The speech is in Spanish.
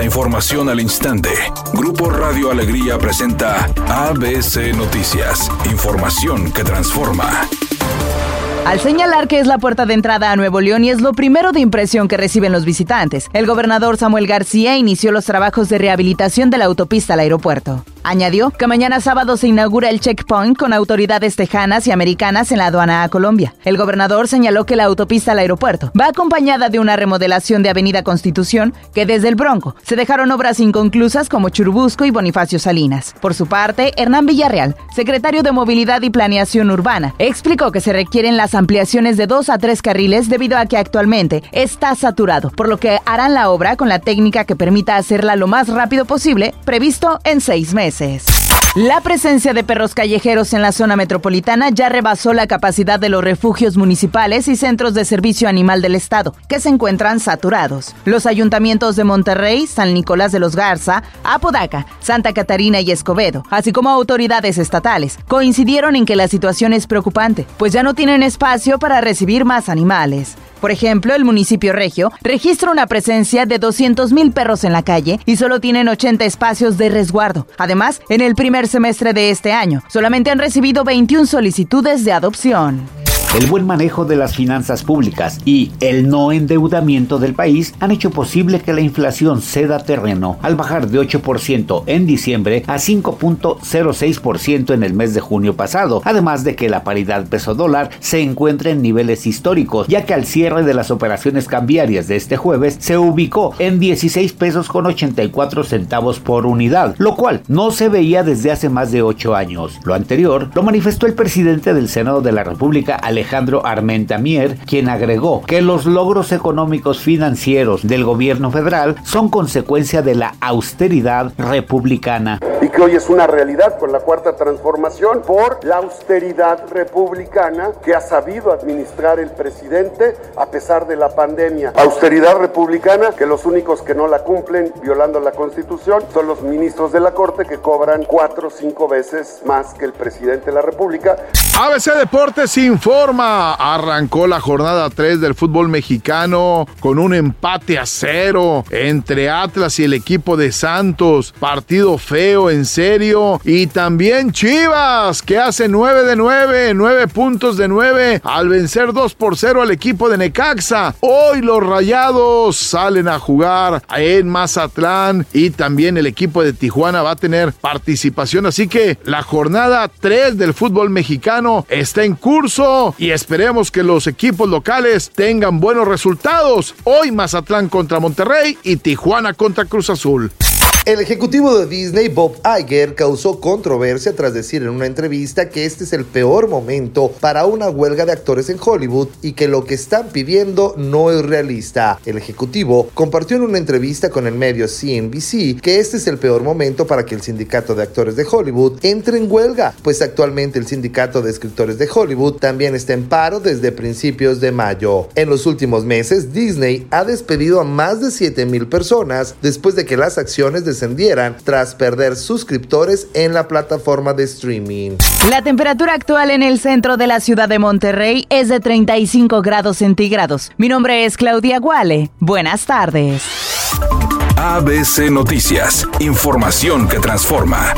La información al instante. Grupo Radio Alegría presenta ABC Noticias. Información que transforma. Al señalar que es la puerta de entrada a Nuevo León y es lo primero de impresión que reciben los visitantes, el gobernador Samuel García inició los trabajos de rehabilitación de la autopista al aeropuerto. Añadió que mañana sábado se inaugura el checkpoint con autoridades tejanas y americanas en la aduana a Colombia. El gobernador señaló que la autopista al aeropuerto va acompañada de una remodelación de Avenida Constitución, que desde el Bronco se dejaron obras inconclusas como Churubusco y Bonifacio Salinas. Por su parte, Hernán Villarreal, secretario de Movilidad y Planeación Urbana, explicó que se requieren las ampliaciones de dos a tres carriles debido a que actualmente está saturado, por lo que harán la obra con la técnica que permita hacerla lo más rápido posible, previsto en seis meses. La presencia de perros callejeros en la zona metropolitana ya rebasó la capacidad de los refugios municipales y centros de servicio animal del estado, que se encuentran saturados. Los ayuntamientos de Monterrey, San Nicolás de los Garza, Apodaca, Santa Catarina y Escobedo, así como autoridades estatales, coincidieron en que la situación es preocupante, pues ya no tienen espacio para recibir más animales. Por ejemplo, el municipio regio registra una presencia de 200.000 perros en la calle y solo tienen 80 espacios de resguardo. Además, en el primer semestre de este año, solamente han recibido 21 solicitudes de adopción. El buen manejo de las finanzas públicas y el no endeudamiento del país han hecho posible que la inflación ceda terreno al bajar de 8% en diciembre a 5.06% en el mes de junio pasado, además de que la paridad peso dólar se encuentra en niveles históricos, ya que al cierre de las operaciones cambiarias de este jueves se ubicó en 16 pesos con 84 centavos por unidad, lo cual no se veía desde hace más de 8 años. Lo anterior lo manifestó el presidente del Senado de la República, Alejandro Armentamier, quien agregó que los logros económicos financieros del gobierno federal son consecuencia de la austeridad republicana. Y que hoy es una realidad con la cuarta transformación por la austeridad republicana que ha sabido administrar el presidente a pesar de la pandemia. Austeridad republicana que los únicos que no la cumplen violando la constitución son los ministros de la corte que cobran cuatro o cinco veces más que el presidente de la república. ABC Deportes informa. Arrancó la jornada 3 del fútbol mexicano con un empate a cero entre Atlas y el equipo de Santos. Partido feo, en serio. Y también Chivas, que hace 9 de 9, 9 puntos de 9 al vencer 2 por 0 al equipo de Necaxa. Hoy los rayados salen a jugar en Mazatlán y también el equipo de Tijuana va a tener participación. Así que la jornada 3 del fútbol mexicano está en curso y esperemos que los equipos locales tengan buenos resultados. Hoy Mazatlán contra Monterrey y Tijuana contra Cruz Azul. El ejecutivo de Disney, Bob Iger, causó controversia tras decir en una entrevista que este es el peor momento para una huelga de actores en Hollywood y que lo que están pidiendo no es realista. El ejecutivo compartió en una entrevista con el medio CNBC que este es el peor momento para que el sindicato de actores de Hollywood entre en huelga, pues actualmente el sindicato de escritores de Hollywood también está en paro desde principios de mayo. En los últimos meses, Disney ha despedido a más de 7 mil personas después de que las acciones de descendieran tras perder suscriptores en la plataforma de streaming. La temperatura actual en el centro de la ciudad de Monterrey es de 35 grados centígrados. Mi nombre es Claudia Guale. Buenas tardes. ABC Noticias, información que transforma.